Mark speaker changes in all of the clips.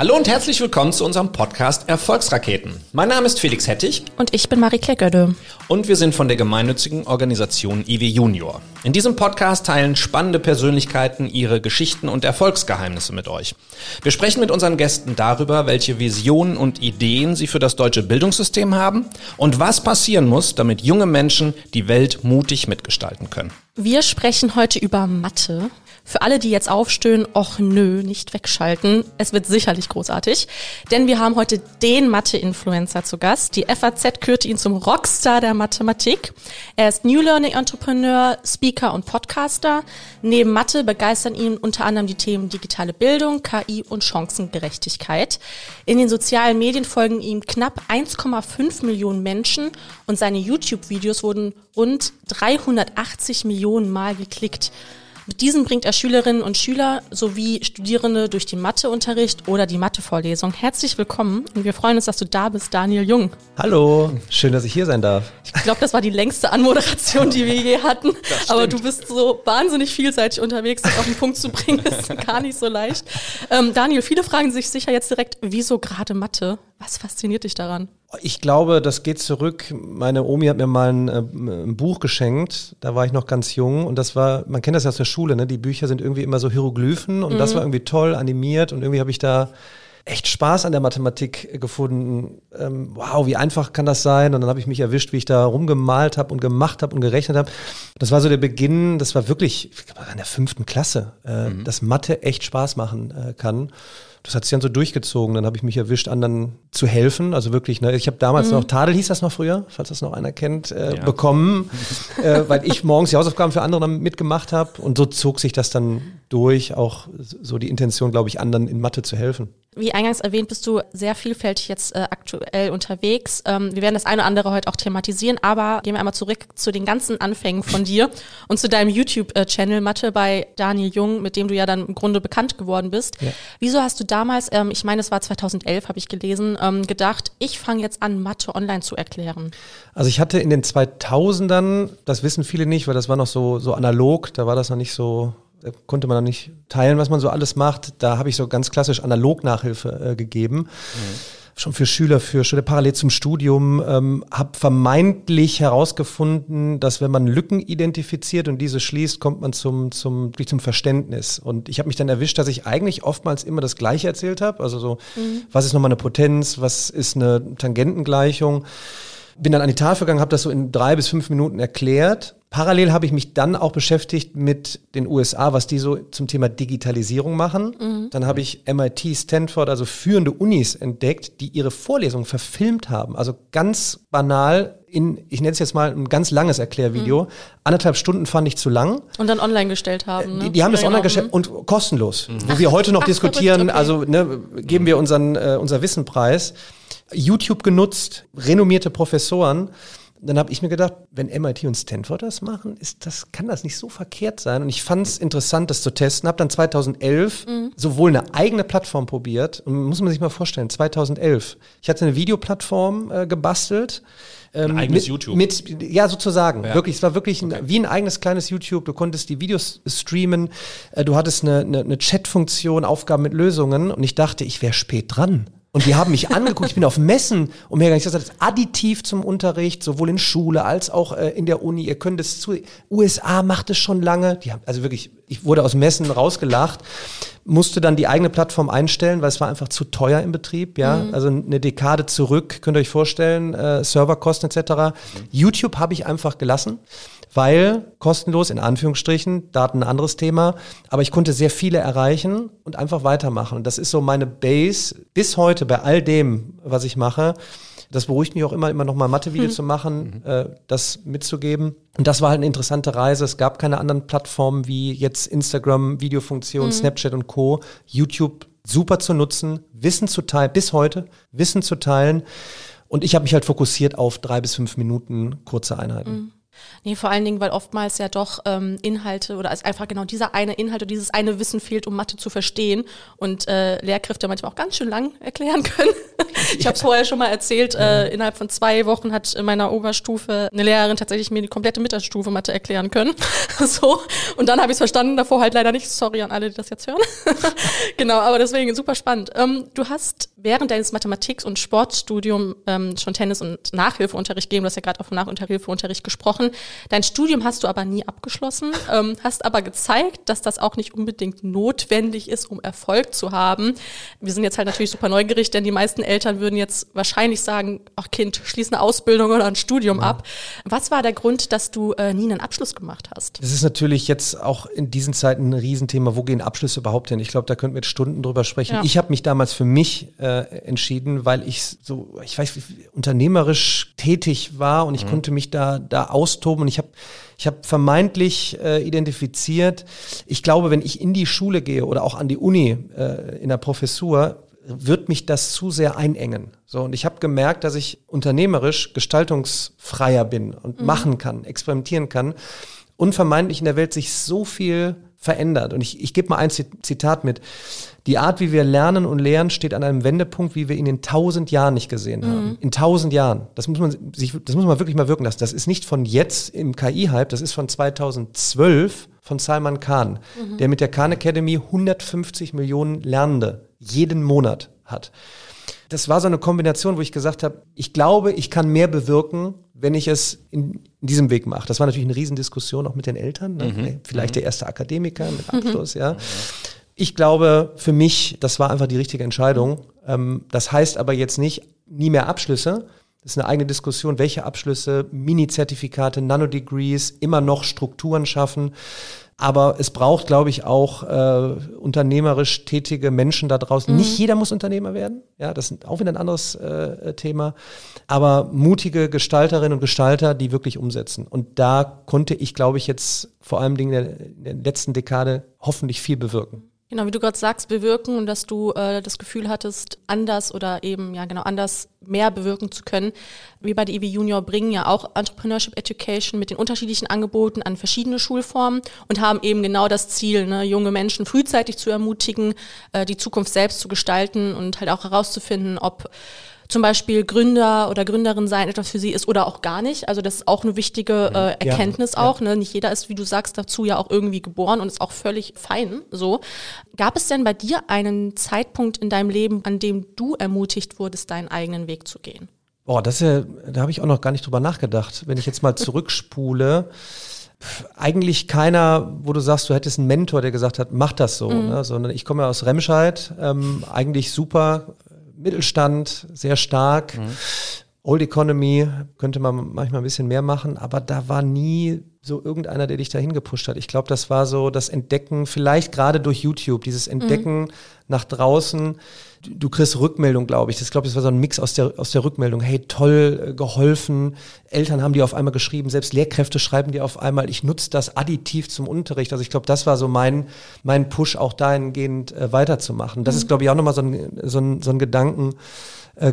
Speaker 1: Hallo und herzlich willkommen zu unserem Podcast Erfolgsraketen. Mein Name ist Felix Hettich.
Speaker 2: Und ich bin Marie-Claire Gödde.
Speaker 1: Und wir sind von der gemeinnützigen Organisation IW Junior. In diesem Podcast teilen spannende Persönlichkeiten ihre Geschichten und Erfolgsgeheimnisse mit euch. Wir sprechen mit unseren Gästen darüber, welche Visionen und Ideen sie für das deutsche Bildungssystem haben und was passieren muss, damit junge Menschen die Welt mutig mitgestalten können.
Speaker 2: Wir sprechen heute über Mathe. Für alle, die jetzt aufstöhnen, och nö, nicht wegschalten. Es wird sicherlich großartig. Denn wir haben heute den Mathe-Influencer zu Gast. Die FAZ kürte ihn zum Rockstar der Mathematik. Er ist New Learning Entrepreneur, Speaker und Podcaster. Neben Mathe begeistern ihn unter anderem die Themen digitale Bildung, KI und Chancengerechtigkeit. In den sozialen Medien folgen ihm knapp 1,5 Millionen Menschen und seine YouTube-Videos wurden rund 380 Millionen Mal geklickt. Mit diesen bringt er Schülerinnen und Schüler sowie Studierende durch den Matheunterricht oder die Mathevorlesung. Herzlich willkommen und wir freuen uns, dass du da bist, Daniel Jung.
Speaker 3: Hallo, schön, dass ich hier sein darf.
Speaker 2: Ich glaube, das war die längste Anmoderation, die wir je hatten. Aber du bist so wahnsinnig vielseitig unterwegs, das auf den Punkt zu bringen, ist gar nicht so leicht. Ähm, Daniel, viele fragen sich sicher jetzt direkt, wieso gerade Mathe? Was fasziniert dich daran?
Speaker 3: Ich glaube, das geht zurück. Meine Omi hat mir mal ein, äh, ein, Buch geschenkt. Da war ich noch ganz jung und das war, man kennt das ja aus der Schule, ne? Die Bücher sind irgendwie immer so Hieroglyphen und mhm. das war irgendwie toll animiert und irgendwie habe ich da echt Spaß an der Mathematik gefunden. Ähm, wow, wie einfach kann das sein? Und dann habe ich mich erwischt, wie ich da rumgemalt habe und gemacht habe und gerechnet habe. Das war so der Beginn, das war wirklich ich glaube, in der fünften Klasse, äh, mhm. dass Mathe echt Spaß machen äh, kann das hat sich dann so durchgezogen. Dann habe ich mich erwischt, anderen zu helfen. Also wirklich, ne, ich habe damals mhm. noch, Tadel hieß das noch früher, falls das noch einer kennt, äh, ja. bekommen, äh, weil ich morgens die Hausaufgaben für andere dann mitgemacht habe. Und so zog sich das dann durch, auch so die Intention, glaube ich, anderen in Mathe zu helfen.
Speaker 2: Wie eingangs erwähnt, bist du sehr vielfältig jetzt äh, aktuell unterwegs. Ähm, wir werden das eine oder andere heute auch thematisieren, aber gehen wir einmal zurück zu den ganzen Anfängen von dir und zu deinem YouTube-Channel Mathe bei Daniel Jung, mit dem du ja dann im Grunde bekannt geworden bist. Ja. Wieso hast du damals, ähm, ich meine, es war 2011, habe ich gelesen, ähm, gedacht, ich fange jetzt an, Mathe online zu erklären?
Speaker 3: Also ich hatte in den 2000ern, das wissen viele nicht, weil das war noch so, so analog, da war das noch nicht so da konnte man dann nicht teilen, was man so alles macht. Da habe ich so ganz klassisch Analog-Nachhilfe äh, gegeben. Mhm. Schon für Schüler, für Schüler parallel zum Studium, ähm, habe vermeintlich herausgefunden, dass wenn man Lücken identifiziert und diese schließt, kommt man zum, zum, zum Verständnis. Und ich habe mich dann erwischt, dass ich eigentlich oftmals immer das Gleiche erzählt habe. Also so, mhm. was ist nochmal eine Potenz, was ist eine Tangentengleichung? Bin dann an die Tafel gegangen, habe das so in drei bis fünf Minuten erklärt. Parallel habe ich mich dann auch beschäftigt mit den USA, was die so zum Thema Digitalisierung machen. Mhm. Dann habe ich MIT, Stanford, also führende Unis entdeckt, die ihre Vorlesungen verfilmt haben. Also ganz banal in, ich nenne es jetzt mal ein ganz langes Erklärvideo. Mhm. Anderthalb Stunden fand ich zu lang.
Speaker 2: Und dann online gestellt haben.
Speaker 3: Ne? Die, die haben das online gestellt und kostenlos. Mhm. Wo wir heute noch Ach, diskutieren, okay. also ne, geben wir unseren, äh, unser Wissen preis. YouTube genutzt, renommierte Professoren. Dann habe ich mir gedacht, wenn MIT und Stanford das machen, ist das, kann das nicht so verkehrt sein. Und ich fand es interessant, das zu testen. Habe dann 2011 mhm. sowohl eine eigene Plattform probiert, und muss man sich mal vorstellen, 2011. Ich hatte eine Videoplattform äh, gebastelt.
Speaker 1: Ähm, ein eigenes mit, YouTube.
Speaker 3: Mit, ja, sozusagen. Ja. Wirklich, es war wirklich okay. ein, wie ein eigenes kleines YouTube. Du konntest die Videos streamen, äh, du hattest eine, eine, eine Chat-Funktion, Aufgaben mit Lösungen. Und ich dachte, ich wäre spät dran. Und die haben mich angeguckt, ich bin auf Messen und mir gesagt, das ist additiv zum Unterricht, sowohl in Schule als auch äh, in der Uni. Ihr könnt es zu, USA macht es schon lange. Die haben, also wirklich, ich wurde aus Messen rausgelacht, musste dann die eigene Plattform einstellen, weil es war einfach zu teuer im Betrieb, ja. Mhm. Also eine Dekade zurück, könnt ihr euch vorstellen, äh, Serverkosten etc. Mhm. YouTube habe ich einfach gelassen weil kostenlos in Anführungsstrichen, Daten ein anderes Thema, aber ich konnte sehr viele erreichen und einfach weitermachen. Und das ist so meine Base bis heute bei all dem, was ich mache. Das beruhigt mich auch immer, immer noch mal Mathe-Videos hm. zu machen, mhm. äh, das mitzugeben. Und das war halt eine interessante Reise. Es gab keine anderen Plattformen wie jetzt Instagram, Videofunktion, mhm. Snapchat und Co. YouTube super zu nutzen, Wissen zu teilen, bis heute Wissen zu teilen. Und ich habe mich halt fokussiert auf drei bis fünf Minuten kurze Einheiten. Mhm.
Speaker 2: Nee, vor allen Dingen, weil oftmals ja doch ähm, Inhalte oder also einfach genau dieser eine Inhalt oder dieses eine Wissen fehlt, um Mathe zu verstehen und äh, Lehrkräfte manchmal auch ganz schön lang erklären können. ich habe es vorher schon mal erzählt, äh, innerhalb von zwei Wochen hat in meiner Oberstufe eine Lehrerin tatsächlich mir die komplette Mittagsstufe Mathe erklären können. so und dann habe ich es verstanden, davor halt leider nicht. Sorry an alle, die das jetzt hören. genau, aber deswegen super spannend. Ähm, du hast während deines Mathematik- und Sportstudium ähm, schon Tennis- und Nachhilfeunterricht gegeben. Du hast ja gerade auch von Nachhilfeunterricht gesprochen. Dein Studium hast du aber nie abgeschlossen, ähm, hast aber gezeigt, dass das auch nicht unbedingt notwendig ist, um Erfolg zu haben. Wir sind jetzt halt natürlich super neugierig, denn die meisten Eltern würden jetzt wahrscheinlich sagen, ach Kind, schließ eine Ausbildung oder ein Studium ja. ab. Was war der Grund, dass du äh, nie einen Abschluss gemacht hast?
Speaker 3: Das ist natürlich jetzt auch in diesen Zeiten ein Riesenthema. Wo gehen Abschlüsse überhaupt hin? Ich glaube, da könnten wir jetzt Stunden drüber sprechen. Ja. Ich habe mich damals für mich äh, entschieden, weil ich so, ich weiß, unternehmerisch tätig war und ich mhm. konnte mich da, da austoben und ich habe ich hab vermeintlich äh, identifiziert, ich glaube, wenn ich in die Schule gehe oder auch an die Uni äh, in der Professur, wird mich das zu sehr einengen. So und ich habe gemerkt, dass ich unternehmerisch gestaltungsfreier bin und mhm. machen kann, experimentieren kann. Unvermeidlich in der Welt sich so viel verändert. Und ich, ich gebe mal ein Zitat mit. Die Art, wie wir lernen und lehren, steht an einem Wendepunkt, wie wir ihn in tausend Jahren nicht gesehen haben. Mhm. In tausend Jahren. Das muss man sich, das muss man wirklich mal wirken lassen. Das ist nicht von jetzt im KI-Hype, das ist von 2012 von Salman Khan, mhm. der mit der Khan Academy 150 Millionen Lernende jeden Monat hat. Das war so eine Kombination, wo ich gesagt habe, ich glaube, ich kann mehr bewirken, wenn ich es in, in diesem Weg mache. Das war natürlich eine Riesendiskussion auch mit den Eltern. Ne? Mhm. Vielleicht mhm. der erste Akademiker mit Abschluss, ja. Ich glaube, für mich, das war einfach die richtige Entscheidung. Ähm, das heißt aber jetzt nicht nie mehr Abschlüsse. Das ist eine eigene Diskussion, welche Abschlüsse, Mini-Zertifikate, Nanodegrees, immer noch Strukturen schaffen. Aber es braucht, glaube ich, auch äh, unternehmerisch tätige Menschen da draußen. Mhm. Nicht jeder muss Unternehmer werden. Ja, das ist auch wieder ein anderes äh, Thema. Aber mutige Gestalterinnen und Gestalter, die wirklich umsetzen. Und da konnte ich, glaube ich, jetzt vor allem in der, in der letzten Dekade hoffentlich viel bewirken.
Speaker 2: Genau, wie du gerade sagst, bewirken und dass du äh, das Gefühl hattest, anders oder eben, ja genau, anders mehr bewirken zu können. Wir bei der IW Junior bringen ja auch Entrepreneurship Education mit den unterschiedlichen Angeboten an verschiedene Schulformen und haben eben genau das Ziel, ne, junge Menschen frühzeitig zu ermutigen, äh, die Zukunft selbst zu gestalten und halt auch herauszufinden, ob zum Beispiel Gründer oder Gründerin sein etwas für sie ist oder auch gar nicht. Also das ist auch eine wichtige äh, Erkenntnis ja, auch. Ja. Ne? Nicht jeder ist, wie du sagst, dazu ja auch irgendwie geboren und ist auch völlig fein. So. Gab es denn bei dir einen Zeitpunkt in deinem Leben, an dem du ermutigt wurdest, deinen eigenen Weg zu gehen?
Speaker 3: Boah, das ist ja, da habe ich auch noch gar nicht drüber nachgedacht. Wenn ich jetzt mal zurückspule, eigentlich keiner, wo du sagst, du hättest einen Mentor, der gesagt hat, mach das so, mhm. ne? sondern ich komme ja aus Remscheid, ähm, eigentlich super Mittelstand, sehr stark. Mhm. Old Economy könnte man manchmal ein bisschen mehr machen, aber da war nie so irgendeiner, der dich dahin gepusht hat. Ich glaube, das war so das Entdecken, vielleicht gerade durch YouTube, dieses Entdecken mhm. nach draußen. Du, du kriegst Rückmeldung, glaube ich. Das glaube ich, das war so ein Mix aus der aus der Rückmeldung. Hey, toll äh, geholfen. Eltern haben dir auf einmal geschrieben, selbst Lehrkräfte schreiben dir auf einmal. Ich nutze das additiv zum Unterricht. Also ich glaube, das war so mein mein Push, auch dahingehend äh, weiterzumachen. Das mhm. ist, glaube ich, auch nochmal so ein, so ein so ein Gedanken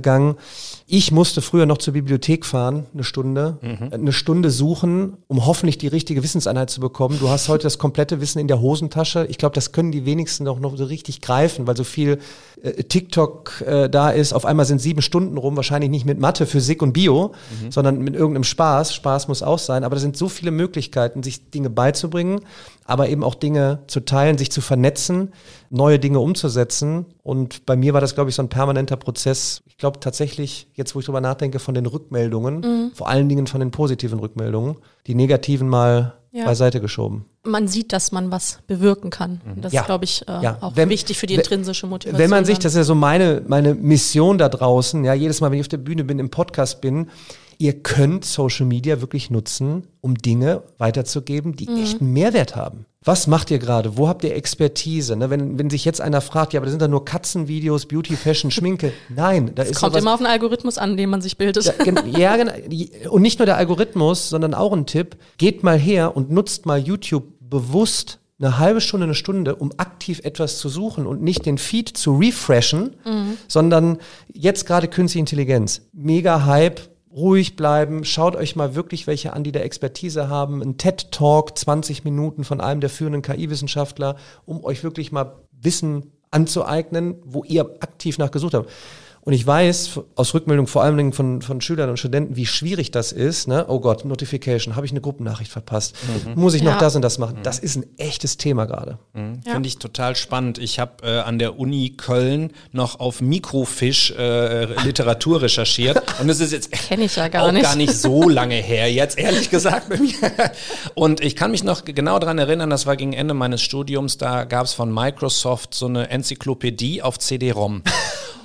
Speaker 3: Gang. Ich musste früher noch zur Bibliothek fahren, eine Stunde, mhm. eine Stunde suchen, um hoffentlich die richtige Wissenseinheit zu bekommen. Du hast heute das komplette Wissen in der Hosentasche. Ich glaube, das können die wenigsten doch noch so richtig greifen, weil so viel äh, TikTok äh, da ist. Auf einmal sind sieben Stunden rum, wahrscheinlich nicht mit Mathe, Physik und Bio, mhm. sondern mit irgendeinem Spaß. Spaß muss auch sein, aber da sind so viele Möglichkeiten, sich Dinge beizubringen aber eben auch Dinge zu teilen, sich zu vernetzen, neue Dinge umzusetzen. Und bei mir war das, glaube ich, so ein permanenter Prozess. Ich glaube tatsächlich, jetzt wo ich drüber nachdenke, von den Rückmeldungen, mhm. vor allen Dingen von den positiven Rückmeldungen, die negativen mal ja. beiseite geschoben.
Speaker 2: Man sieht, dass man was bewirken kann. Mhm. Das ja. ist, glaube ich, äh, ja. auch wenn, wichtig für die intrinsische Motivation.
Speaker 3: Wenn man sich, das ist ja so meine, meine Mission da draußen, ja, jedes Mal, wenn ich auf der Bühne bin, im Podcast bin, ihr könnt Social Media wirklich nutzen, um Dinge weiterzugeben, die mhm. echten Mehrwert haben. Was macht ihr gerade? Wo habt ihr Expertise? Ne, wenn, wenn sich jetzt einer fragt, ja, aber da sind da nur Katzenvideos, Beauty, Fashion, Schminke. Nein, da
Speaker 2: es
Speaker 3: ist
Speaker 2: kommt immer auf den Algorithmus an, den man sich bildet.
Speaker 3: Ja, ja, genau. Und nicht nur der Algorithmus, sondern auch ein Tipp. Geht mal her und nutzt mal YouTube bewusst eine halbe Stunde, eine Stunde, um aktiv etwas zu suchen und nicht den Feed zu refreshen, mhm. sondern jetzt gerade künstliche Intelligenz. Mega Hype, ruhig bleiben, schaut euch mal wirklich welche an, die da Expertise haben. Ein TED-Talk, 20 Minuten von einem der führenden KI-Wissenschaftler, um euch wirklich mal Wissen anzueignen, wo ihr aktiv nachgesucht habt. Und ich weiß aus Rückmeldung vor allen Dingen von, von Schülern und Studenten, wie schwierig das ist. Ne? Oh Gott, Notification, habe ich eine Gruppennachricht verpasst? Mhm. Muss ich ja. noch das und das machen? Mhm. Das ist ein echtes Thema gerade.
Speaker 1: Mhm. Ja. Finde ich total spannend. Ich habe äh, an der Uni Köln noch auf Mikrofisch äh, Literatur recherchiert. Und es ist jetzt
Speaker 2: ja gar
Speaker 1: auch
Speaker 2: nicht.
Speaker 1: gar nicht so lange her, jetzt ehrlich gesagt bei mir. Und ich kann mich noch genau daran erinnern, das war gegen Ende meines Studiums, da gab es von Microsoft so eine Enzyklopädie auf CD-ROM.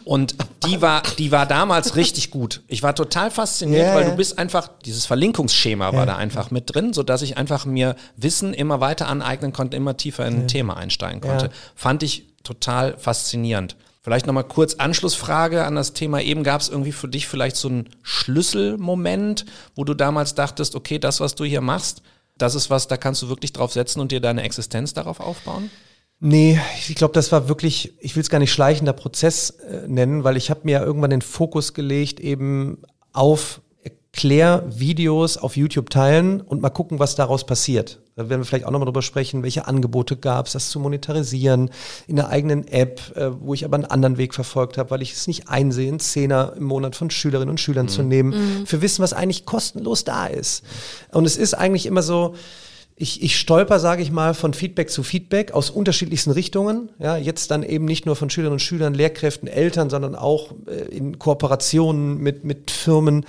Speaker 1: Und die war, die war damals richtig gut. Ich war total fasziniert, yeah, weil du bist einfach, dieses Verlinkungsschema yeah. war da einfach mit drin, so dass ich einfach mir Wissen immer weiter aneignen konnte, immer tiefer in ein Thema einsteigen konnte. Fand ich total faszinierend. Vielleicht nochmal kurz Anschlussfrage an das Thema. Eben gab es irgendwie für dich vielleicht so einen Schlüsselmoment, wo du damals dachtest, okay, das, was du hier machst, das ist was, da kannst du wirklich drauf setzen und dir deine Existenz darauf aufbauen?
Speaker 3: Nee, ich glaube, das war wirklich, ich will es gar nicht schleichender Prozess äh, nennen, weil ich habe mir ja irgendwann den Fokus gelegt eben auf Erklärvideos auf YouTube teilen und mal gucken, was daraus passiert. Da werden wir vielleicht auch nochmal drüber sprechen, welche Angebote gab es, das zu monetarisieren in der eigenen App, äh, wo ich aber einen anderen Weg verfolgt habe, weil ich es nicht einsehe, einen Zehner im Monat von Schülerinnen und Schülern mhm. zu nehmen, mhm. für Wissen, was eigentlich kostenlos da ist. Und es ist eigentlich immer so, ich, ich stolper, sage ich mal, von Feedback zu Feedback aus unterschiedlichsten Richtungen. Ja, jetzt dann eben nicht nur von Schülerinnen und Schülern, Lehrkräften, Eltern, sondern auch äh, in Kooperationen mit, mit Firmen.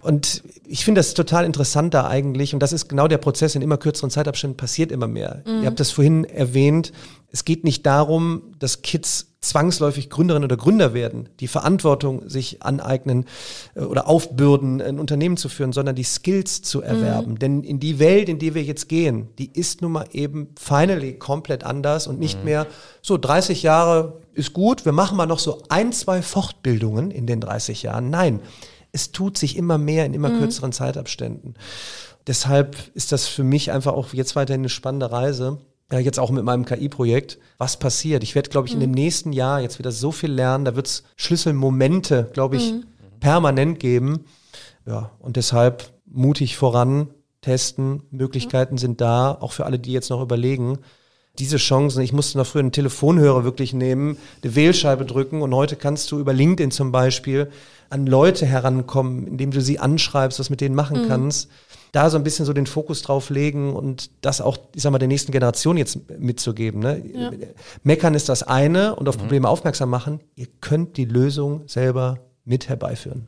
Speaker 3: Und ich finde das total interessant da eigentlich. Und das ist genau der Prozess in immer kürzeren Zeitabständen passiert immer mehr. Mhm. Ihr habt das vorhin erwähnt. Es geht nicht darum, dass Kids zwangsläufig Gründerinnen oder Gründer werden, die Verantwortung sich aneignen äh, oder aufbürden, ein Unternehmen zu führen, sondern die Skills zu erwerben. Mhm. Denn in die Welt, in die wir jetzt gehen, die ist nun mal eben finally komplett anders und nicht mhm. mehr so 30 Jahre ist gut, wir machen mal noch so ein, zwei Fortbildungen in den 30 Jahren. Nein, es tut sich immer mehr in immer mhm. kürzeren Zeitabständen. Deshalb ist das für mich einfach auch jetzt weiterhin eine spannende Reise. Ja, jetzt auch mit meinem KI-Projekt. Was passiert? Ich werde, glaube ich, mhm. in dem nächsten Jahr jetzt wieder so viel lernen. Da wird es Schlüsselmomente, glaube ich, mhm. permanent geben. Ja, und deshalb mutig voran, testen. Möglichkeiten sind da, auch für alle, die jetzt noch überlegen diese Chancen, ich musste noch früher einen Telefonhörer wirklich nehmen, eine Wählscheibe drücken und heute kannst du über LinkedIn zum Beispiel an Leute herankommen, indem du sie anschreibst, was mit denen machen mhm. kannst. Da so ein bisschen so den Fokus drauf legen und das auch, ich sag mal, der nächsten Generation jetzt mitzugeben. Ne? Ja. Meckern ist das eine und auf mhm. Probleme aufmerksam machen. Ihr könnt die Lösung selber mit herbeiführen.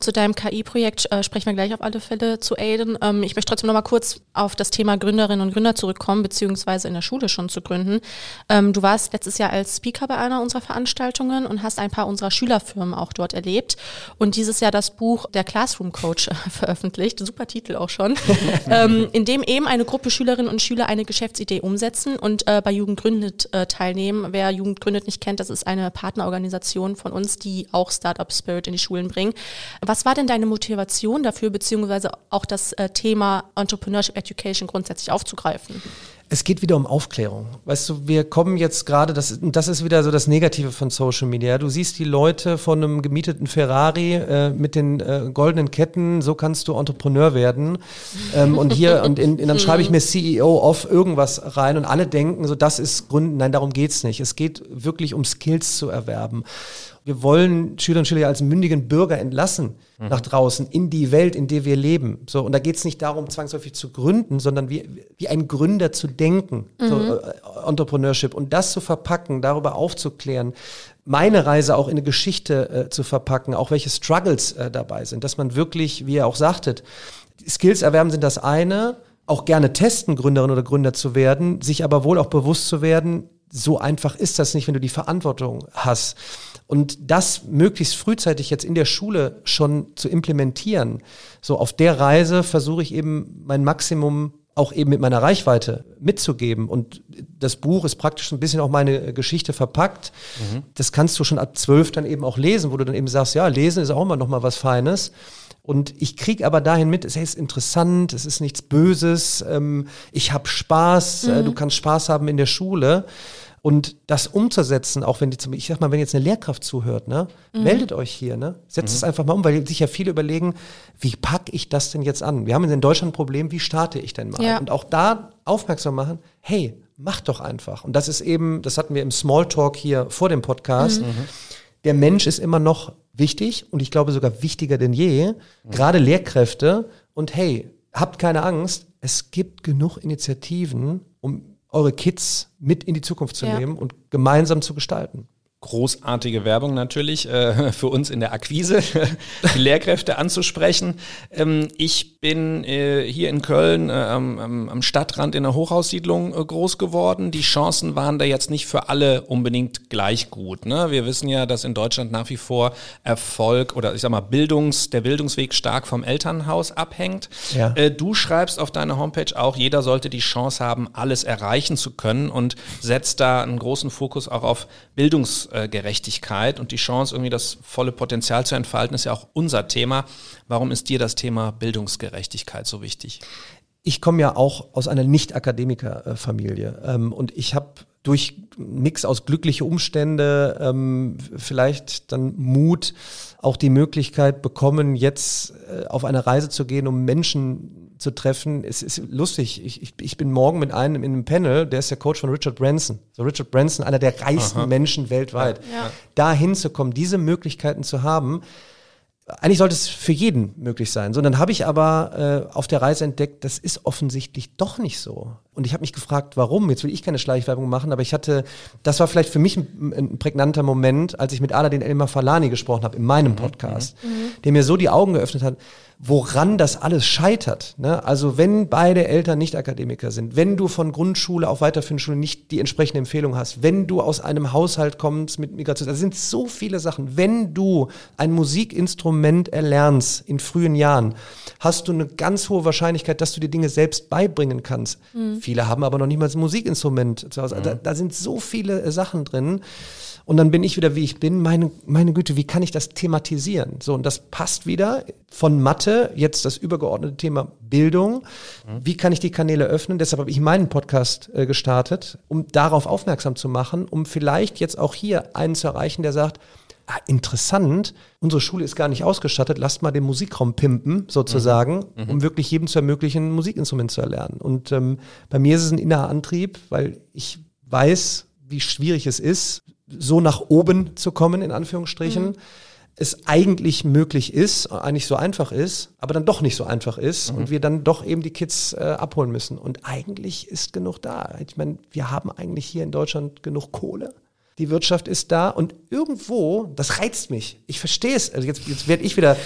Speaker 2: Zu deinem KI-Projekt äh, sprechen wir gleich auf alle Fälle zu Aiden. Ähm, ich möchte trotzdem noch mal kurz auf das Thema Gründerinnen und Gründer zurückkommen, beziehungsweise in der Schule schon zu gründen. Ähm, du warst letztes Jahr als Speaker bei einer unserer Veranstaltungen und hast ein paar unserer Schülerfirmen auch dort erlebt und dieses Jahr das Buch Der Classroom Coach äh, veröffentlicht. Super Titel auch schon. ähm, in dem eben eine Gruppe Schülerinnen und Schüler eine Geschäftsidee umsetzen und äh, bei Jugend gründet äh, teilnehmen. Wer Jugend gründet nicht kennt, das ist eine Partnerorganisation von uns, die auch Startup Spirit in die Schulen bringen. Was war denn deine Motivation dafür, beziehungsweise auch das äh, Thema Entrepreneurship Education grundsätzlich aufzugreifen?
Speaker 3: Es geht wieder um Aufklärung. Weißt du, wir kommen jetzt gerade, das, das ist wieder so das Negative von Social Media. Du siehst die Leute von einem gemieteten Ferrari äh, mit den äh, goldenen Ketten, so kannst du Entrepreneur werden. Ähm, und hier, und, in, in, dann schreibe ich mir CEO of irgendwas rein und alle denken, so das ist Gründen. Nein, darum geht's nicht. Es geht wirklich um Skills zu erwerben. Wir wollen Schüler und Schüler als mündigen Bürger entlassen mhm. nach draußen in die Welt, in der wir leben. So, und da geht es nicht darum, zwangsläufig zu gründen, sondern wie, wie ein Gründer zu denken, mhm. so, äh, Entrepreneurship und das zu verpacken, darüber aufzuklären, meine Reise auch in eine Geschichte äh, zu verpacken, auch welche Struggles äh, dabei sind, dass man wirklich, wie ihr auch sagtet, Skills erwerben sind das eine, auch gerne testen, Gründerin oder Gründer zu werden, sich aber wohl auch bewusst zu werden, so einfach ist das nicht, wenn du die Verantwortung hast. Und das möglichst frühzeitig jetzt in der Schule schon zu implementieren. So auf der Reise versuche ich eben mein Maximum auch eben mit meiner Reichweite mitzugeben. Und das Buch ist praktisch ein bisschen auch meine Geschichte verpackt. Mhm. Das kannst du schon ab zwölf dann eben auch lesen, wo du dann eben sagst, ja, lesen ist auch immer noch mal was Feines. Und ich kriege aber dahin mit, es ist interessant, es ist nichts Böses, ähm, ich habe Spaß, äh, mhm. äh, du kannst Spaß haben in der Schule. Und das umzusetzen, auch wenn die zum, ich sag mal, wenn jetzt eine Lehrkraft zuhört, ne, mhm. meldet euch hier, ne? Setzt mhm. es einfach mal um, weil sich ja viele überlegen, wie packe ich das denn jetzt an? Wir haben in Deutschland ein Problem, wie starte ich denn mal? Ja. Und auch da aufmerksam machen, hey, mach doch einfach. Und das ist eben, das hatten wir im Smalltalk hier vor dem Podcast. Mhm. Der Mensch ist immer noch wichtig und ich glaube sogar wichtiger denn je. Mhm. Gerade Lehrkräfte. Und hey, habt keine Angst. Es gibt genug Initiativen, um eure Kids mit in die Zukunft zu ja. nehmen und gemeinsam zu gestalten
Speaker 1: großartige Werbung natürlich äh, für uns in der Akquise, die Lehrkräfte anzusprechen. Ähm, ich bin äh, hier in Köln äh, am, am, Stadtrand in der Hochhaussiedlung äh, groß geworden. Die Chancen waren da jetzt nicht für alle unbedingt gleich gut. Ne? Wir wissen ja, dass in Deutschland nach wie vor Erfolg oder ich sag mal Bildungs, der Bildungsweg stark vom Elternhaus abhängt. Ja. Äh, du schreibst auf deiner Homepage auch, jeder sollte die Chance haben, alles erreichen zu können und setzt da einen großen Fokus auch auf Bildungs Gerechtigkeit und die Chance, irgendwie das volle Potenzial zu entfalten, ist ja auch unser Thema. Warum ist dir das Thema Bildungsgerechtigkeit so wichtig?
Speaker 3: Ich komme ja auch aus einer Nicht-Akademiker-Familie ähm, und ich habe durch Mix aus glückliche Umstände, ähm, vielleicht dann Mut, auch die Möglichkeit bekommen, jetzt äh, auf eine Reise zu gehen, um Menschen zu treffen. Es ist lustig. Ich, ich, ich bin morgen mit einem in einem Panel, der ist der Coach von Richard Branson. So Richard Branson, einer der reichsten Aha. Menschen weltweit. Ja. Da hinzukommen, diese Möglichkeiten zu haben, eigentlich sollte es für jeden möglich sein. So, dann habe ich aber äh, auf der Reise entdeckt, das ist offensichtlich doch nicht so. Und ich habe mich gefragt, warum? Jetzt will ich keine Schleichwerbung machen, aber ich hatte, das war vielleicht für mich ein, ein prägnanter Moment, als ich mit Aladin Elmar Falani gesprochen habe in meinem mhm. Podcast, mhm. der mir so die Augen geöffnet hat woran das alles scheitert. Ne? Also wenn beide Eltern nicht Akademiker sind, wenn du von Grundschule auf weiterführende Schule nicht die entsprechende Empfehlung hast, wenn du aus einem Haushalt kommst mit Migration, das sind so viele Sachen. Wenn du ein Musikinstrument erlernst in frühen Jahren, hast du eine ganz hohe Wahrscheinlichkeit, dass du dir Dinge selbst beibringen kannst. Mhm. Viele haben aber noch nicht mal ein Musikinstrument zu Hause. Mhm. Da, da sind so viele äh, Sachen drin. Und dann bin ich wieder, wie ich bin. Meine, meine Güte, wie kann ich das thematisieren? So, und das passt wieder von Mathe, jetzt das übergeordnete Thema Bildung. Wie kann ich die Kanäle öffnen? Deshalb habe ich meinen Podcast äh, gestartet, um darauf aufmerksam zu machen, um vielleicht jetzt auch hier einen zu erreichen, der sagt, ah, interessant, unsere Schule ist gar nicht ausgestattet, lasst mal den Musikraum pimpen, sozusagen, mhm. Mhm. um wirklich jedem zu ermöglichen, ein Musikinstrument zu erlernen. Und ähm, bei mir ist es ein innerer Antrieb, weil ich weiß, wie schwierig es ist, so nach oben zu kommen, in Anführungsstrichen. Mhm. Es eigentlich möglich ist, eigentlich so einfach ist, aber dann doch nicht so einfach ist mhm. und wir dann doch eben die Kids äh, abholen müssen. Und eigentlich ist genug da. Ich meine, wir haben eigentlich hier in Deutschland genug Kohle die Wirtschaft ist da und irgendwo, das reizt mich. Ich verstehe es, also jetzt, jetzt werde ich wieder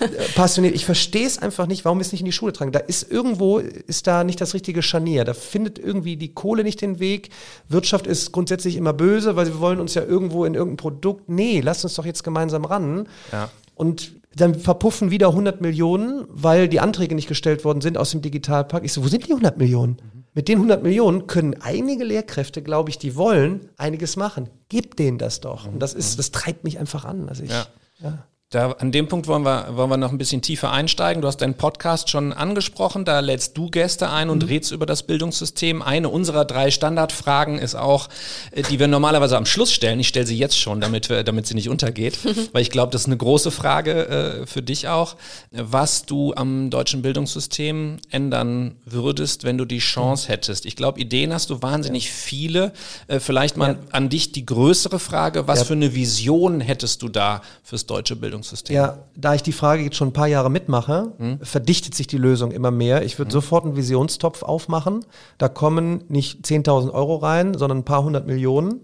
Speaker 3: äh, passioniert, ich verstehe es einfach nicht, warum wir es nicht in die Schule tragen. Da ist irgendwo, ist da nicht das richtige Scharnier, da findet irgendwie die Kohle nicht den Weg. Wirtschaft ist grundsätzlich immer böse, weil wir wollen uns ja irgendwo in irgendein Produkt, nee, lasst uns doch jetzt gemeinsam ran. Ja. Und dann verpuffen wieder 100 Millionen, weil die Anträge nicht gestellt worden sind aus dem Digitalpakt. Ich so, wo sind die 100 Millionen? Mit den 100 Millionen können einige Lehrkräfte, glaube ich, die wollen, einiges machen. Gib denen das doch. Und das ist, das treibt mich einfach an. Also ich, ja.
Speaker 1: ja. Da, an dem Punkt wollen wir, wollen wir noch ein bisschen tiefer einsteigen. Du hast deinen Podcast schon angesprochen. Da lädst du Gäste ein und mhm. redst über das Bildungssystem. Eine unserer drei Standardfragen ist auch, äh, die wir normalerweise am Schluss stellen. Ich stelle sie jetzt schon, damit, wir, damit sie nicht untergeht, weil ich glaube, das ist eine große Frage äh, für dich auch, was du am deutschen Bildungssystem ändern würdest, wenn du die Chance hättest. Ich glaube, Ideen hast du wahnsinnig ja. viele. Äh, vielleicht mal ja. an dich die größere Frage, was ja. für eine Vision hättest du da fürs deutsche Bildungssystem? Bildungssystem?
Speaker 3: Ja, da ich die Frage jetzt schon ein paar Jahre mitmache, hm? verdichtet sich die Lösung immer mehr. Ich würde hm. sofort einen Visionstopf aufmachen. Da kommen nicht 10.000 Euro rein, sondern ein paar hundert Millionen.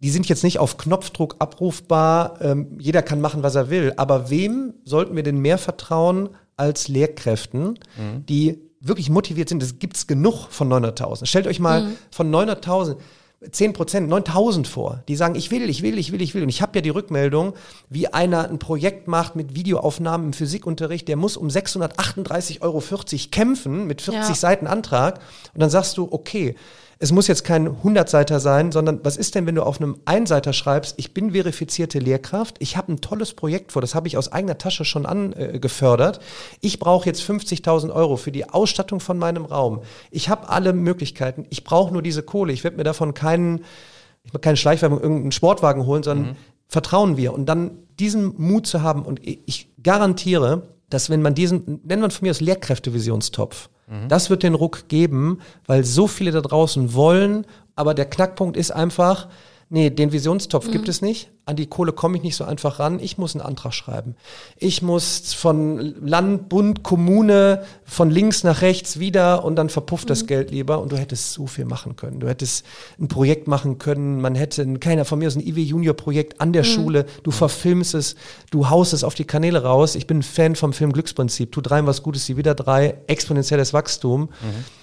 Speaker 3: Die sind jetzt nicht auf Knopfdruck abrufbar. Ähm, jeder kann machen, was er will. Aber wem sollten wir denn mehr vertrauen als Lehrkräften, mhm. die wirklich motiviert sind? Es gibt genug von 900.000. Stellt euch mal mhm. von 900.000 10 Prozent, 9000 vor, die sagen, ich will, ich will, ich will, ich will. Und ich habe ja die Rückmeldung, wie einer ein Projekt macht mit Videoaufnahmen im Physikunterricht, der muss um 638,40 Euro kämpfen mit 40 ja. Seiten Antrag. Und dann sagst du, okay, es muss jetzt kein 100-Seiter sein, sondern was ist denn, wenn du auf einem Einseiter schreibst, ich bin verifizierte Lehrkraft, ich habe ein tolles Projekt vor, das habe ich aus eigener Tasche schon angefördert. Ich brauche jetzt 50.000 Euro für die Ausstattung von meinem Raum. Ich habe alle Möglichkeiten, ich brauche nur diese Kohle, ich werde mir davon keinen ich will keine Schleichwerbung, irgendeinen Sportwagen holen, sondern mhm. vertrauen wir. Und dann diesen Mut zu haben und ich garantiere, dass wenn man diesen, nennen wir von mir aus Lehrkräftevisionstopf, mhm. das wird den Ruck geben, weil so viele da draußen wollen, aber der Knackpunkt ist einfach, nee, den Visionstopf mhm. gibt es nicht. An die Kohle komme ich nicht so einfach ran. Ich muss einen Antrag schreiben. Ich muss von Land, Bund, Kommune, von links nach rechts wieder und dann verpufft mhm. das Geld lieber. Und du hättest so viel machen können. Du hättest ein Projekt machen können. Man hätte, keiner von mir aus ein IW Junior Projekt an der mhm. Schule. Du verfilmst es, du haust es auf die Kanäle raus. Ich bin ein Fan vom Film Glücksprinzip. Tu dreien was Gutes, sie wieder drei. Exponentielles Wachstum. Mhm.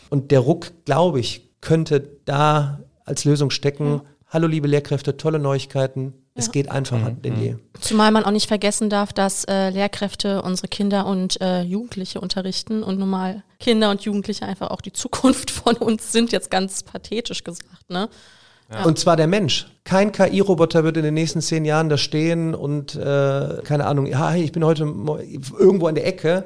Speaker 3: Und der Ruck, glaube ich, könnte da als Lösung stecken hallo liebe Lehrkräfte, tolle Neuigkeiten. Es geht einfacher mhm. denn je. Mhm.
Speaker 2: Zumal man auch nicht vergessen darf, dass äh, Lehrkräfte unsere Kinder und äh, Jugendliche unterrichten und nun mal Kinder und Jugendliche einfach auch die Zukunft von uns sind, jetzt ganz pathetisch gesagt, ne?
Speaker 3: Ja. Und zwar der Mensch. Kein KI-Roboter wird in den nächsten zehn Jahren da stehen und äh, keine Ahnung, ja, ich bin heute irgendwo an der Ecke.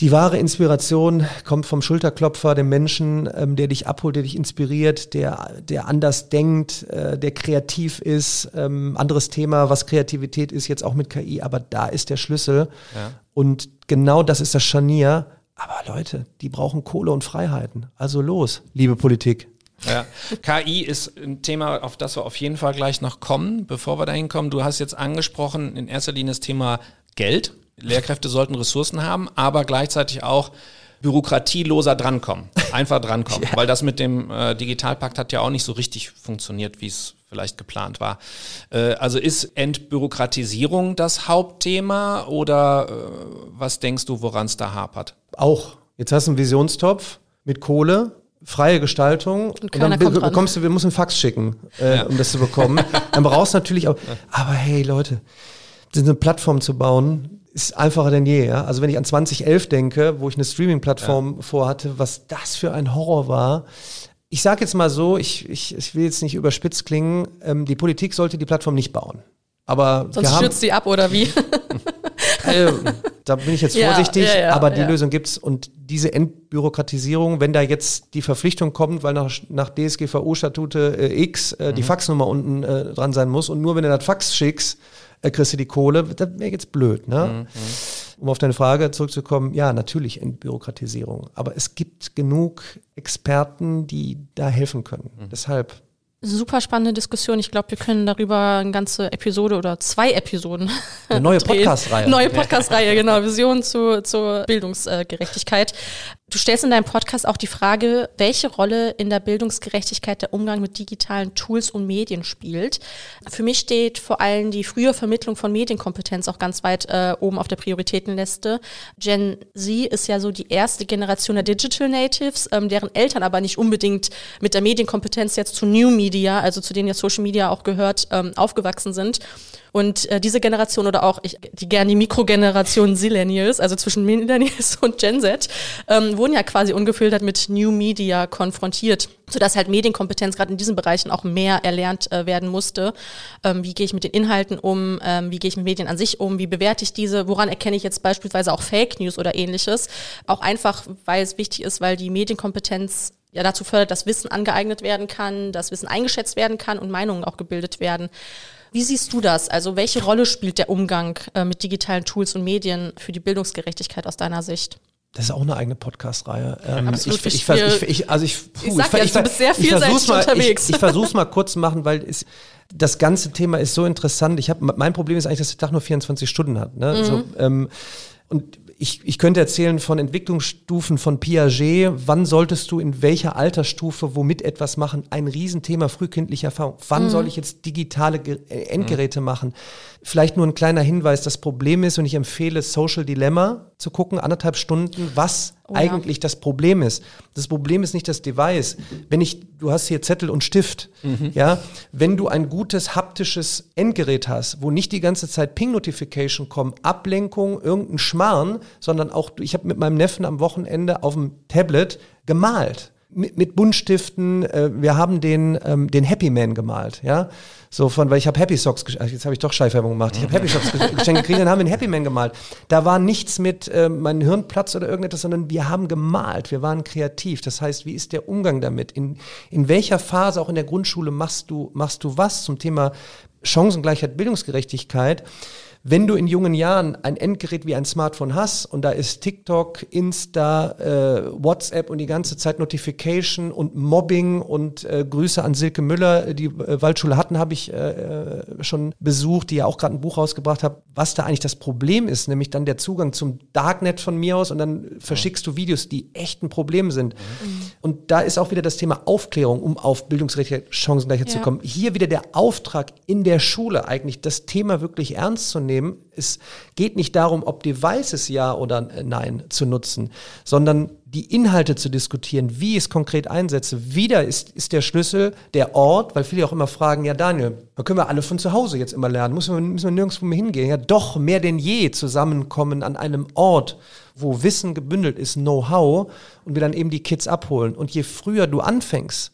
Speaker 3: Die wahre Inspiration kommt vom Schulterklopfer, dem Menschen, ähm, der dich abholt, der dich inspiriert, der, der anders denkt, äh, der kreativ ist. Ähm, anderes Thema, was Kreativität ist, jetzt auch mit KI, aber da ist der Schlüssel. Ja. Und genau das ist das Scharnier. Aber Leute, die brauchen Kohle und Freiheiten. Also los, liebe Politik.
Speaker 1: Ja. KI ist ein Thema, auf das wir auf jeden Fall gleich noch kommen. Bevor wir dahin kommen, du hast jetzt angesprochen, in erster Linie das Thema Geld. Lehrkräfte sollten Ressourcen haben, aber gleichzeitig auch bürokratieloser drankommen, einfach drankommen, ja. weil das mit dem äh, Digitalpakt hat ja auch nicht so richtig funktioniert, wie es vielleicht geplant war. Äh, also ist Entbürokratisierung das Hauptthema oder äh, was denkst du, woran es da hapert?
Speaker 3: Auch. Jetzt hast du einen Visionstopf mit Kohle, freie Gestaltung und, und dann bekommst du, wir müssen einen Fax schicken, äh, ja. um das zu bekommen. dann brauchst du natürlich auch, aber hey Leute, eine Plattform zu bauen, ist einfacher denn je. Ja? Also wenn ich an 2011 denke, wo ich eine Streaming-Plattform ja. vorhatte, was das für ein Horror war. Ich sage jetzt mal so, ich, ich, ich will jetzt nicht überspitzt klingen, ähm, die Politik sollte die Plattform nicht bauen. Aber
Speaker 2: Sonst stürzt sie ab oder wie?
Speaker 3: also, da bin ich jetzt vorsichtig, ja, ja, ja, aber die Lösung gibt's und diese Entbürokratisierung, wenn da jetzt die Verpflichtung kommt, weil nach, nach DSGVO-Statute äh, X äh, mhm. die Faxnummer unten äh, dran sein muss und nur wenn du das Fax schickst, äh, kriegst du die Kohle, das wäre jetzt blöd. Ne? Mhm, mhm. Um auf deine Frage zurückzukommen, ja, natürlich Entbürokratisierung. Aber es gibt genug Experten, die da helfen können. Mhm. Deshalb
Speaker 2: Super spannende Diskussion. Ich glaube, wir können darüber eine ganze Episode oder zwei Episoden.
Speaker 3: Eine neue Podcast-Reihe.
Speaker 2: Neue Podcast-Reihe, genau. Vision zu, zur Bildungsgerechtigkeit. Du stellst in deinem Podcast auch die Frage, welche Rolle in der Bildungsgerechtigkeit der Umgang mit digitalen Tools und Medien spielt. Für mich steht vor allem die frühe Vermittlung von Medienkompetenz auch ganz weit äh, oben auf der Prioritätenliste. Gen Z ist ja so die erste Generation der Digital Natives, ähm, deren Eltern aber nicht unbedingt mit der Medienkompetenz jetzt zu New Media, also zu denen ja Social Media auch gehört, ähm, aufgewachsen sind. Und äh, diese Generation oder auch ich, die gerne die Mikrogeneration Sillennials, also zwischen Millennials und Gen Z, ähm, wurden ja quasi ungefiltert mit New Media konfrontiert, sodass halt Medienkompetenz gerade in diesen Bereichen auch mehr erlernt äh, werden musste. Ähm, wie gehe ich mit den Inhalten um? Ähm, wie gehe ich mit Medien an sich um? Wie bewerte ich diese? Woran erkenne ich jetzt beispielsweise auch Fake News oder ähnliches? Auch einfach, weil es wichtig ist, weil die Medienkompetenz ja dazu fördert, dass Wissen angeeignet werden kann, dass Wissen eingeschätzt werden kann und Meinungen auch gebildet werden. Wie siehst du das? Also welche Rolle spielt der Umgang äh, mit digitalen Tools und Medien für die Bildungsgerechtigkeit aus deiner Sicht?
Speaker 3: Das ist auch eine eigene Podcast-Reihe. Ähm,
Speaker 2: Absolut,
Speaker 3: ich, ich, ich, ich, also ich,
Speaker 2: puh, ich, sag ich, jetzt, du bist sehr vielseitig
Speaker 3: mal,
Speaker 2: unterwegs.
Speaker 3: Ich, ich versuche es mal kurz zu machen, weil es, das ganze Thema ist so interessant. Ich hab, mein Problem ist eigentlich, dass der Tag nur 24 Stunden hat. Ne? Mhm. So, ähm, und ich, ich könnte erzählen von Entwicklungsstufen von Piaget. Wann solltest du in welcher Altersstufe womit etwas machen? Ein Riesenthema frühkindliche Erfahrung. Wann mhm. soll ich jetzt digitale äh, Endgeräte mhm. machen? Vielleicht nur ein kleiner Hinweis. Das Problem ist, und ich empfehle Social Dilemma zu gucken, anderthalb Stunden, was oh, eigentlich ja. das Problem ist. Das Problem ist nicht das Device. Wenn ich, du hast hier Zettel und Stift, mhm. ja, wenn du ein gutes haptisches Endgerät hast, wo nicht die ganze Zeit Ping-Notification kommen, Ablenkung, irgendein Schmarrn, sondern auch, ich habe mit meinem Neffen am Wochenende auf dem Tablet gemalt mit, mit Buntstiften. Äh, wir haben den, ähm, den Happy Man gemalt, ja. So von, weil ich habe Happy Socks, jetzt habe ich doch Scheißwerbung gemacht. Ich habe Happy Socks geschenkt gekriegt, dann haben wir einen Happy Man gemalt. Da war nichts mit äh, mein Hirnplatz oder irgendetwas, sondern wir haben gemalt, wir waren kreativ. Das heißt, wie ist der Umgang damit? In, in welcher Phase auch in der Grundschule machst du, machst du was zum Thema Chancengleichheit, Bildungsgerechtigkeit? Wenn du in jungen Jahren ein Endgerät wie ein Smartphone hast und da ist TikTok, Insta, äh, WhatsApp und die ganze Zeit Notification und Mobbing und äh, Grüße an Silke Müller, die äh, Waldschule hatten, habe ich äh, äh, schon besucht, die ja auch gerade ein Buch rausgebracht hat, was da eigentlich das Problem ist, nämlich dann der Zugang zum Darknet von mir aus und dann verschickst du Videos, die echt ein Problem sind. Mhm. Und da ist auch wieder das Thema Aufklärung, um auf bildungsrechtliche Chancengleichheit ja. zu kommen. Hier wieder der Auftrag in der Schule eigentlich, das Thema wirklich ernst zu nehmen nehmen. Es geht nicht darum, ob Devices ja oder nein zu nutzen, sondern die Inhalte zu diskutieren, wie ich es konkret einsetze. Wieder ist, ist der Schlüssel der Ort, weil viele auch immer fragen, ja Daniel, da können wir alle von zu Hause jetzt immer lernen, müssen wir, müssen wir nirgendwo mehr hingehen. Ja doch, mehr denn je zusammenkommen an einem Ort, wo Wissen gebündelt ist, Know-how und wir dann eben die Kids abholen. Und je früher du anfängst,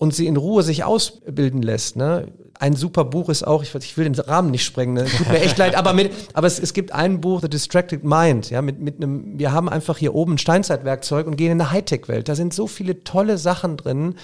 Speaker 3: und sie in Ruhe sich ausbilden lässt. Ne? Ein super Buch ist auch, ich, ich will den Rahmen nicht sprengen, ne? tut mir echt leid, aber, mit, aber es, es gibt ein Buch, The Distracted Mind, ja, mit, mit einem, wir haben einfach hier oben ein Steinzeitwerkzeug und gehen in eine Hightech-Welt. Da sind so viele tolle Sachen drin,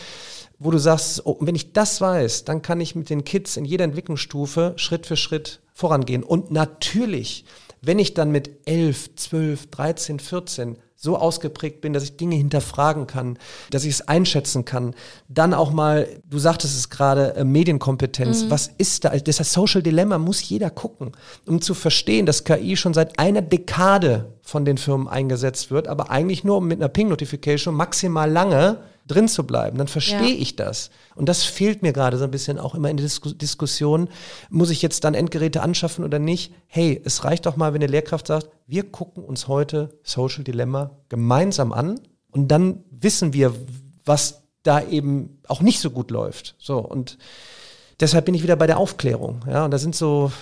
Speaker 3: wo du sagst, oh, wenn ich das weiß, dann kann ich mit den Kids in jeder Entwicklungsstufe Schritt für Schritt vorangehen. Und natürlich, wenn ich dann mit 11, 12, 13, 14 so ausgeprägt bin, dass ich Dinge hinterfragen kann, dass ich es einschätzen kann. Dann auch mal, du sagtest es gerade, äh, Medienkompetenz. Mhm. Was ist da? Das heißt, Social Dilemma muss jeder gucken, um zu verstehen, dass KI schon seit einer Dekade von den Firmen eingesetzt wird, aber eigentlich nur um mit einer Ping-Notification maximal lange drin zu bleiben, dann verstehe ja. ich das. Und das fehlt mir gerade so ein bisschen auch immer in der Disku Diskussion. Muss ich jetzt dann Endgeräte anschaffen oder nicht? Hey, es reicht doch mal, wenn eine Lehrkraft sagt, wir gucken uns heute Social Dilemma gemeinsam an und dann wissen wir, was da eben auch nicht so gut läuft. So und deshalb bin ich wieder bei der Aufklärung. Ja, und da sind so,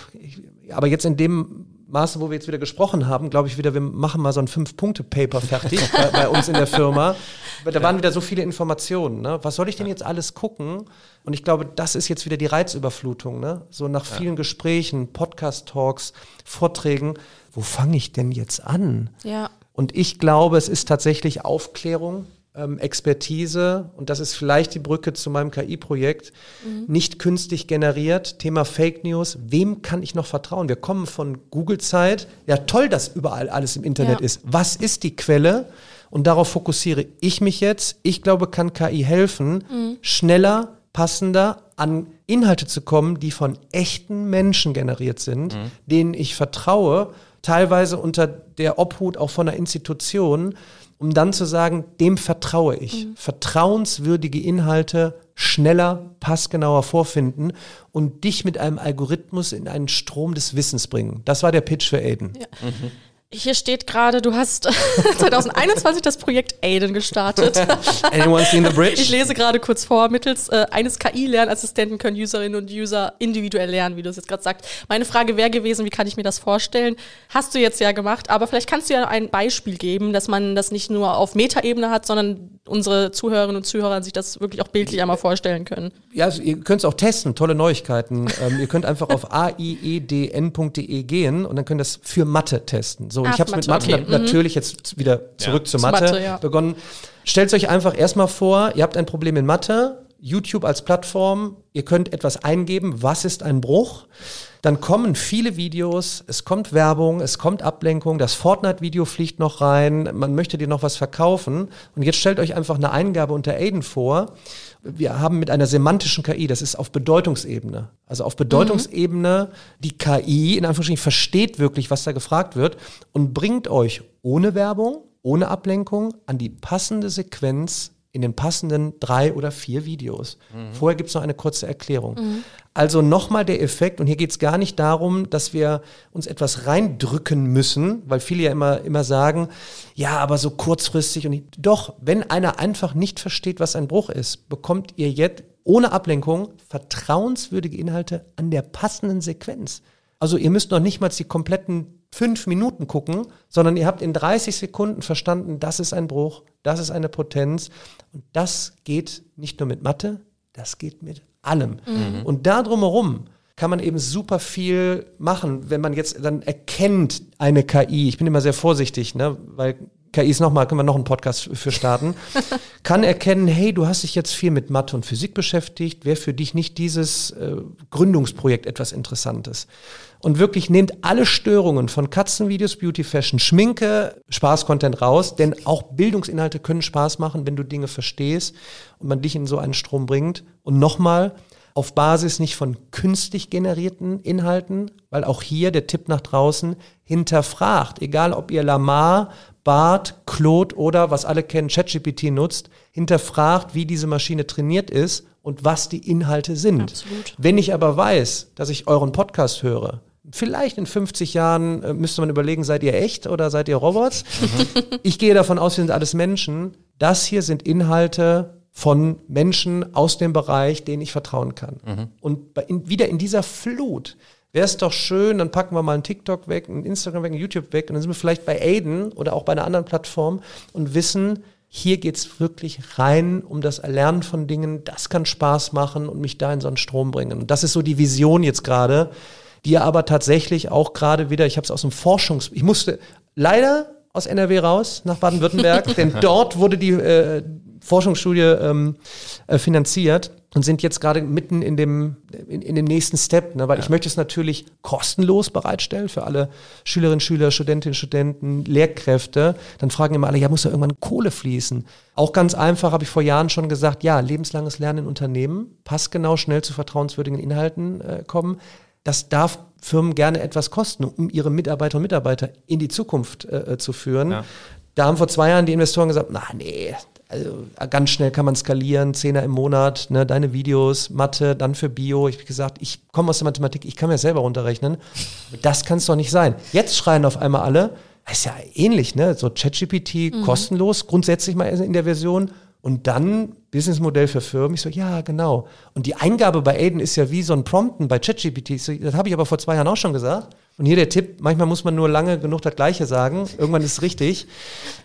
Speaker 3: aber jetzt in dem Maße, wo wir jetzt wieder gesprochen haben, glaube ich wieder, wir machen mal so ein Fünf-Punkte-Paper fertig bei, bei, uns in der Firma. Da waren wieder so viele Informationen. Ne? Was soll ich denn jetzt alles gucken? Und ich glaube, das ist jetzt wieder die Reizüberflutung. Ne? So nach vielen ja. Gesprächen, Podcast-Talks, Vorträgen, wo fange ich denn jetzt an?
Speaker 2: Ja.
Speaker 3: Und ich glaube, es ist tatsächlich Aufklärung ähm, Expertise, und das ist vielleicht die Brücke zu meinem KI-Projekt, mhm. nicht künstlich generiert. Thema Fake News. Wem kann ich noch vertrauen? Wir kommen von Google-Zeit. Ja, toll, dass überall alles im Internet ja. ist. Was ist die Quelle? Und darauf fokussiere ich mich jetzt. Ich glaube, kann KI helfen, mhm. schneller, passender an Inhalte zu kommen, die von echten Menschen generiert sind, mhm. denen ich vertraue, teilweise unter der Obhut auch von einer Institution, um dann zu sagen, dem vertraue ich. Mhm. Vertrauenswürdige Inhalte schneller, passgenauer vorfinden und dich mit einem Algorithmus in einen Strom des Wissens bringen. Das war der Pitch für Aiden. Ja. Mhm.
Speaker 2: Hier steht gerade, du hast 2021 das Projekt Aiden gestartet.
Speaker 3: Anyone seen the bridge?
Speaker 2: Ich lese gerade kurz vor. Mittels äh, eines KI-Lernassistenten können Userinnen und User individuell lernen, wie du es jetzt gerade sagst. Meine Frage wäre gewesen, wie kann ich mir das vorstellen? Hast du jetzt ja gemacht, aber vielleicht kannst du ja ein Beispiel geben, dass man das nicht nur auf Metaebene hat, sondern unsere Zuhörerinnen und Zuhörer sich das wirklich auch bildlich einmal vorstellen können.
Speaker 3: Ja, also ihr könnt es auch testen, tolle Neuigkeiten. ähm, ihr könnt einfach auf aiedn.de gehen und dann könnt ihr das für Mathe testen. So, Ach, ich habe es mit Mathe okay. na, mhm. natürlich jetzt wieder zurück ja. zur Mathe, Mathe ja. begonnen. Stellt euch einfach erstmal vor, ihr habt ein Problem in Mathe, YouTube als Plattform, ihr könnt etwas eingeben, was ist ein Bruch? Dann kommen viele Videos, es kommt Werbung, es kommt Ablenkung, das Fortnite-Video fliegt noch rein, man möchte dir noch was verkaufen. Und jetzt stellt euch einfach eine Eingabe unter Aiden vor. Wir haben mit einer semantischen KI, das ist auf Bedeutungsebene. Also auf Bedeutungsebene, die KI in Anführungsstrichen versteht wirklich, was da gefragt wird und bringt euch ohne Werbung, ohne Ablenkung an die passende Sequenz in den passenden drei oder vier Videos. Mhm. Vorher gibt es noch eine kurze Erklärung. Mhm. Also nochmal der Effekt, und hier geht es gar nicht darum, dass wir uns etwas reindrücken müssen, weil viele ja immer, immer sagen, ja, aber so kurzfristig und nicht. doch, wenn einer einfach nicht versteht, was ein Bruch ist, bekommt ihr jetzt ohne Ablenkung vertrauenswürdige Inhalte an der passenden Sequenz. Also ihr müsst noch nicht mal die kompletten fünf Minuten gucken, sondern ihr habt in 30 Sekunden verstanden, das ist ein Bruch, Das ist eine Potenz. Und das geht nicht nur mit Mathe, das geht mit allem. Mhm. Und da drumherum kann man eben super viel machen, wenn man jetzt dann erkennt eine KI. Ich bin immer sehr vorsichtig, ne, weil KI ist nochmal, können wir noch einen Podcast für starten, kann erkennen, hey, du hast dich jetzt viel mit Mathe und Physik beschäftigt, wäre für dich nicht dieses äh, Gründungsprojekt etwas Interessantes? Und wirklich nehmt alle Störungen von Katzenvideos, Beauty, Fashion, Schminke, Spaß-Content raus, denn auch Bildungsinhalte können Spaß machen, wenn du Dinge verstehst und man dich in so einen Strom bringt. Und nochmal, auf Basis nicht von künstlich generierten Inhalten, weil auch hier der Tipp nach draußen hinterfragt, egal ob ihr Lamar, Bart, Claude oder was alle kennen, ChatGPT nutzt, hinterfragt, wie diese Maschine trainiert ist und was die Inhalte sind. Absolut. Wenn ich aber weiß, dass ich euren Podcast höre, vielleicht in 50 Jahren äh, müsste man überlegen, seid ihr echt oder seid ihr Robots? Mhm. Ich gehe davon aus, wir sind alles Menschen. Das hier sind Inhalte, von Menschen aus dem Bereich, denen ich vertrauen kann. Mhm. Und bei, in, wieder in dieser Flut wäre es doch schön, dann packen wir mal einen TikTok weg, einen Instagram weg, einen YouTube weg und dann sind wir vielleicht bei Aiden oder auch bei einer anderen Plattform und wissen, hier geht's wirklich rein um das Erlernen von Dingen, das kann Spaß machen und mich da in so einen Strom bringen. Und das ist so die Vision jetzt gerade, die aber tatsächlich auch gerade wieder, ich habe es aus dem Forschungs... Ich musste leider aus NRW raus nach Baden-Württemberg, denn dort wurde die, äh, Forschungsstudie ähm, äh, finanziert und sind jetzt gerade mitten in dem, in, in dem nächsten Step, ne? weil ja. ich möchte es natürlich kostenlos bereitstellen für alle Schülerinnen, Schüler, Studentinnen, Studenten, Lehrkräfte. Dann fragen immer alle, ja, muss da irgendwann Kohle fließen? Auch ganz einfach habe ich vor Jahren schon gesagt, ja, lebenslanges Lernen in Unternehmen, passgenau, schnell zu vertrauenswürdigen Inhalten äh, kommen. Das darf Firmen gerne etwas kosten, um ihre Mitarbeiter und Mitarbeiter in die Zukunft äh, äh zu führen. Ja. Da haben vor zwei Jahren die Investoren gesagt, na nee, also ganz schnell kann man skalieren, Zehner im Monat, ne, deine Videos, Mathe, dann für Bio. Ich habe gesagt, ich komme aus der Mathematik, ich kann mir selber runterrechnen. Das kann es doch nicht sein. Jetzt schreien auf einmal alle, das ist ja ähnlich, ne? So ChatGPT mhm. kostenlos, grundsätzlich mal in der Version. Und dann Businessmodell für Firmen. Ich so, ja, genau. Und die Eingabe bei Aiden ist ja wie so ein Prompten bei ChatGPT. So, das habe ich aber vor zwei Jahren auch schon gesagt. Und hier der Tipp, manchmal muss man nur lange genug das Gleiche sagen. Irgendwann ist es richtig.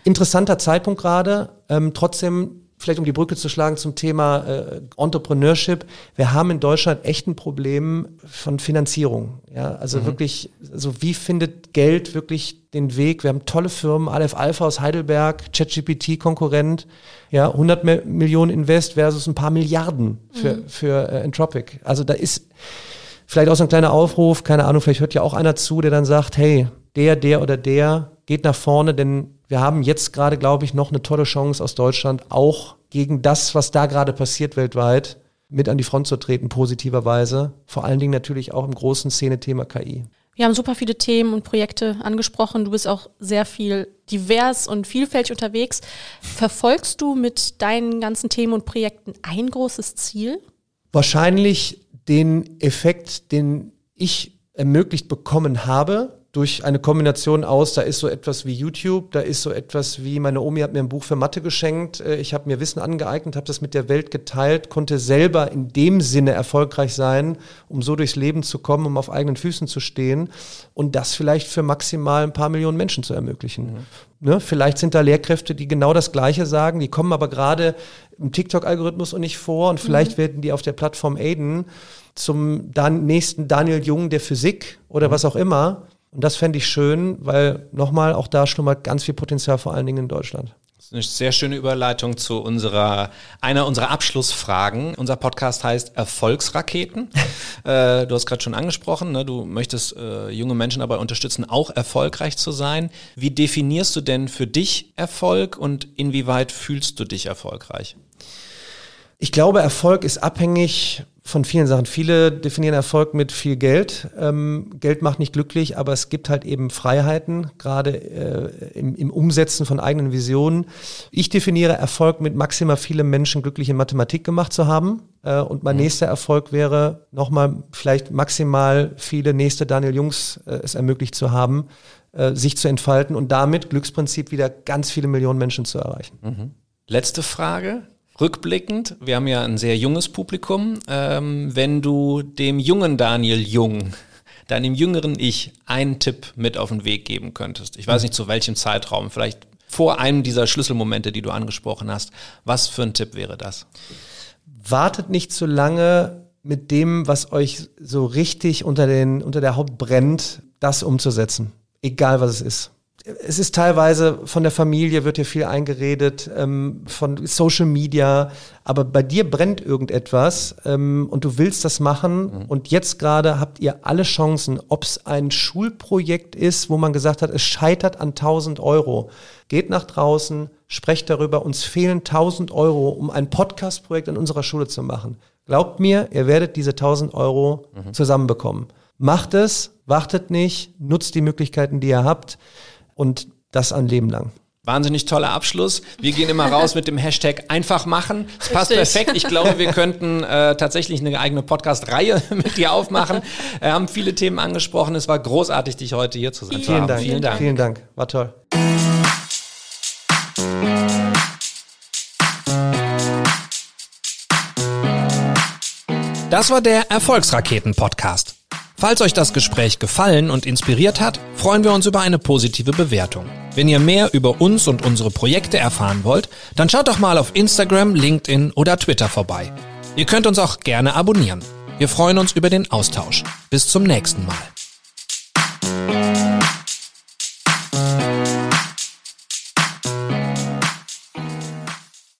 Speaker 3: Interessanter Zeitpunkt gerade. Ähm, trotzdem, vielleicht um die Brücke zu schlagen zum Thema äh, Entrepreneurship. Wir haben in Deutschland echt ein Problem von Finanzierung. Ja, also mhm. wirklich, also wie findet Geld wirklich den Weg? Wir haben tolle Firmen, Aleph Alpha aus Heidelberg, ChatGPT Konkurrent. Ja, 100 Millionen Invest versus ein paar Milliarden für, mhm. für äh, Entropic. Also da ist, Vielleicht auch so ein kleiner Aufruf, keine Ahnung, vielleicht hört ja auch einer zu, der dann sagt, hey, der, der oder der geht nach vorne, denn wir haben jetzt gerade, glaube ich, noch eine tolle Chance aus Deutschland, auch gegen das, was da gerade passiert weltweit, mit an die Front zu treten, positiverweise. Vor allen Dingen natürlich auch im großen Szene-Thema KI.
Speaker 2: Wir haben super viele Themen und Projekte angesprochen. Du bist auch sehr viel divers und vielfältig unterwegs. Verfolgst du mit deinen ganzen Themen und Projekten ein großes Ziel?
Speaker 3: Wahrscheinlich den Effekt, den ich ermöglicht bekommen habe, durch eine Kombination aus, da ist so etwas wie YouTube, da ist so etwas wie, meine Omi hat mir ein Buch für Mathe geschenkt, äh, ich habe mir Wissen angeeignet, habe das mit der Welt geteilt, konnte selber in dem Sinne erfolgreich sein, um so durchs Leben zu kommen, um auf eigenen Füßen zu stehen und das vielleicht für maximal ein paar Millionen Menschen zu ermöglichen. Mhm. Ne? Vielleicht sind da Lehrkräfte, die genau das Gleiche sagen, die kommen aber gerade im TikTok-Algorithmus und nicht vor und vielleicht mhm. werden die auf der Plattform Aiden zum Dan nächsten Daniel Jung der Physik oder mhm. was auch immer. Und das fände ich schön, weil nochmal, auch da schlummert ganz viel Potenzial, vor allen Dingen in Deutschland.
Speaker 1: Das ist eine sehr schöne Überleitung zu unserer, einer unserer Abschlussfragen. Unser Podcast heißt Erfolgsraketen. äh, du hast gerade schon angesprochen, ne? du möchtest äh, junge Menschen dabei unterstützen, auch erfolgreich zu sein. Wie definierst du denn für dich Erfolg und inwieweit fühlst du dich erfolgreich?
Speaker 3: Ich glaube, Erfolg ist abhängig von vielen Sachen. Viele definieren Erfolg mit viel Geld. Ähm, Geld macht nicht glücklich, aber es gibt halt eben Freiheiten, gerade äh, im, im, Umsetzen von eigenen Visionen. Ich definiere Erfolg mit maximal viele Menschen glücklich in Mathematik gemacht zu haben. Äh, und mein mhm. nächster Erfolg wäre, nochmal vielleicht maximal viele nächste Daniel Jungs äh, es ermöglicht zu haben, äh, sich zu entfalten und damit Glücksprinzip wieder ganz viele Millionen Menschen zu erreichen.
Speaker 1: Mhm. Letzte Frage rückblickend, wir haben ja ein sehr junges Publikum, ähm, wenn du dem jungen Daniel Jung, deinem jüngeren Ich, einen Tipp mit auf den Weg geben könntest. Ich weiß nicht zu welchem Zeitraum, vielleicht vor einem dieser Schlüsselmomente, die du angesprochen hast. Was für ein Tipp wäre das?
Speaker 3: Wartet nicht zu lange mit dem, was euch so richtig unter, den, unter der Haut brennt, das umzusetzen. Egal was es ist es ist teilweise von der Familie wird hier viel eingeredet, ähm, von Social Media, aber bei dir brennt irgendetwas ähm, und du willst das machen mhm. und jetzt gerade habt ihr alle Chancen, ob es ein Schulprojekt ist, wo man gesagt hat, es scheitert an 1000 Euro. Geht nach draußen, sprecht darüber, uns fehlen 1000 Euro, um ein Podcast-Projekt in unserer Schule zu machen. Glaubt mir, ihr werdet diese 1000 Euro mhm. zusammenbekommen. Macht es, wartet nicht, nutzt die Möglichkeiten, die ihr habt und das ein Leben lang.
Speaker 1: Wahnsinnig toller Abschluss. Wir gehen immer raus mit dem Hashtag einfach machen. Es passt perfekt. Ich glaube, wir könnten äh, tatsächlich eine eigene Podcast-Reihe mit dir aufmachen. Wir haben viele Themen angesprochen. Es war großartig, dich heute hier zu sein.
Speaker 3: Vielen Dank. Vielen Dank. Vielen Dank. War toll.
Speaker 1: Das war der Erfolgsraketen-Podcast. Falls euch das Gespräch gefallen und inspiriert hat, freuen wir uns über eine positive Bewertung. Wenn ihr mehr über uns und unsere Projekte erfahren wollt, dann schaut doch mal auf Instagram, LinkedIn oder Twitter vorbei. Ihr könnt uns auch gerne abonnieren. Wir freuen uns über den Austausch. Bis zum nächsten Mal.